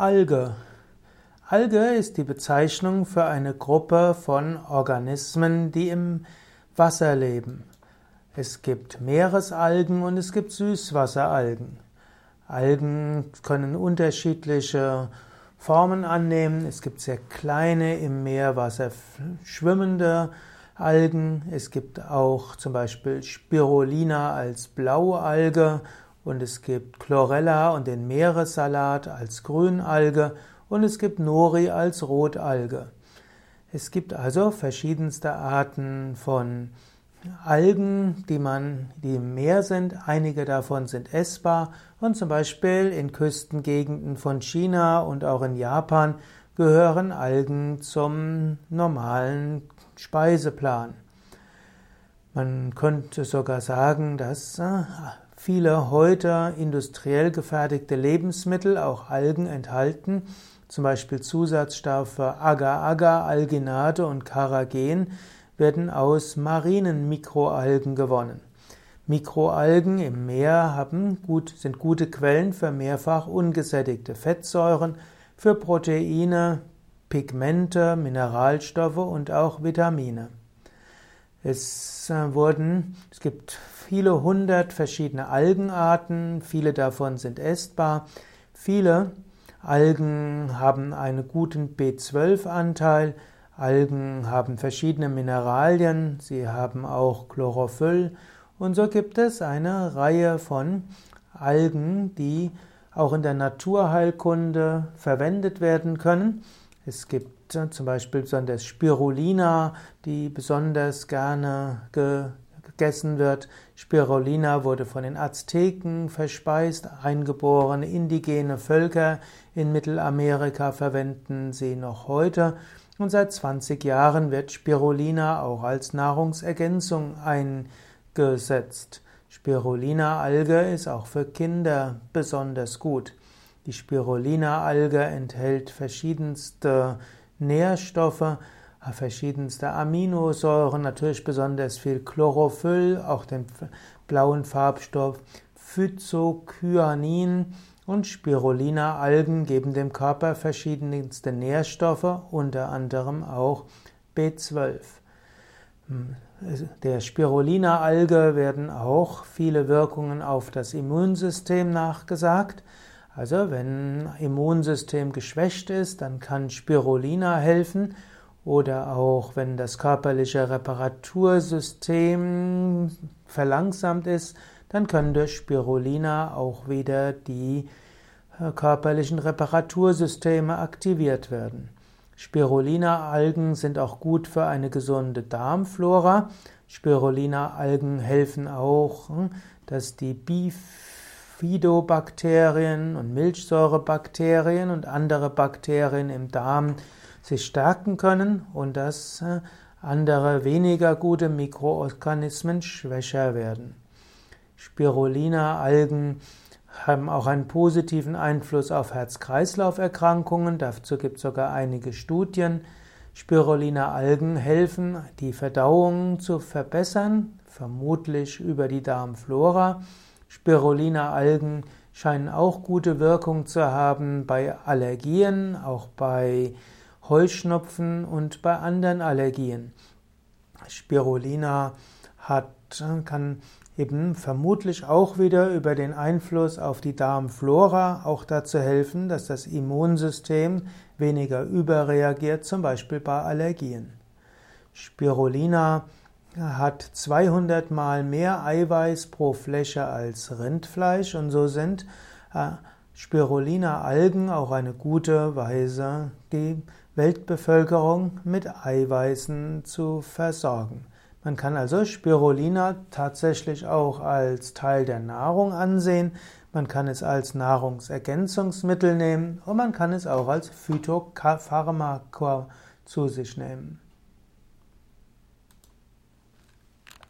Alge. Alge ist die Bezeichnung für eine Gruppe von Organismen, die im Wasser leben. Es gibt Meeresalgen und es gibt Süßwasseralgen. Algen können unterschiedliche Formen annehmen. Es gibt sehr kleine im Meerwasser schwimmende Algen. Es gibt auch zum Beispiel Spirulina als Blaualge und es gibt Chlorella und den Meeressalat als Grünalge und es gibt Nori als Rotalge. Es gibt also verschiedenste Arten von Algen, die man, die im Meer sind. Einige davon sind essbar und zum Beispiel in Küstengegenden von China und auch in Japan gehören Algen zum normalen Speiseplan. Man könnte sogar sagen, dass äh, viele heute industriell gefertigte Lebensmittel auch Algen enthalten, zum Beispiel Zusatzstoffe Agar-Agar, Alginate und Carrageen werden aus marinen Mikroalgen gewonnen. Mikroalgen im Meer haben gut, sind gute Quellen für mehrfach ungesättigte Fettsäuren, für Proteine, Pigmente, Mineralstoffe und auch Vitamine. Es äh, wurden, es gibt viele hundert verschiedene Algenarten, viele davon sind essbar. Viele Algen haben einen guten B12-Anteil, Algen haben verschiedene Mineralien, sie haben auch Chlorophyll und so gibt es eine Reihe von Algen, die auch in der Naturheilkunde verwendet werden können. Es gibt äh, zum Beispiel besonders Spirulina, die besonders gerne gegessen wird. Spirulina wurde von den Azteken verspeist, eingeborene indigene Völker in Mittelamerika verwenden sie noch heute. Und seit 20 Jahren wird Spirulina auch als Nahrungsergänzung eingesetzt. Spirulina-Alge ist auch für Kinder besonders gut. Die Spirulina-Alge enthält verschiedenste Nährstoffe, verschiedenste Aminosäuren, natürlich besonders viel Chlorophyll, auch den blauen Farbstoff Phycocyanin und Spirulina-Algen geben dem Körper verschiedenste Nährstoffe, unter anderem auch B12. Der Spirulina-Alge werden auch viele Wirkungen auf das Immunsystem nachgesagt. Also wenn Immunsystem geschwächt ist, dann kann Spirulina helfen oder auch wenn das körperliche Reparatursystem verlangsamt ist, dann können durch Spirulina auch wieder die äh, körperlichen Reparatursysteme aktiviert werden. Spirulina-Algen sind auch gut für eine gesunde Darmflora. Spirulina-Algen helfen auch, hm, dass die Bifidobakterien und Milchsäurebakterien und andere Bakterien im Darm sich stärken können und dass äh, andere weniger gute Mikroorganismen schwächer werden. Spirulina-Algen haben auch einen positiven Einfluss auf Herz-Kreislauf-Erkrankungen. Dazu gibt es sogar einige Studien. Spirulina-Algen helfen, die Verdauung zu verbessern, vermutlich über die Darmflora. Spirulina-Algen scheinen auch gute Wirkung zu haben bei Allergien, auch bei Heuschnupfen und bei anderen Allergien. Spirulina hat, kann eben vermutlich auch wieder über den Einfluss auf die Darmflora auch dazu helfen, dass das Immunsystem weniger überreagiert, zum Beispiel bei Allergien. Spirulina hat 200 mal mehr Eiweiß pro Fläche als Rindfleisch und so sind äh, Spirulina-Algen auch eine gute Weise, die Weltbevölkerung mit Eiweißen zu versorgen. Man kann also Spirulina tatsächlich auch als Teil der Nahrung ansehen, man kann es als Nahrungsergänzungsmittel nehmen und man kann es auch als Phytopharmaka zu sich nehmen.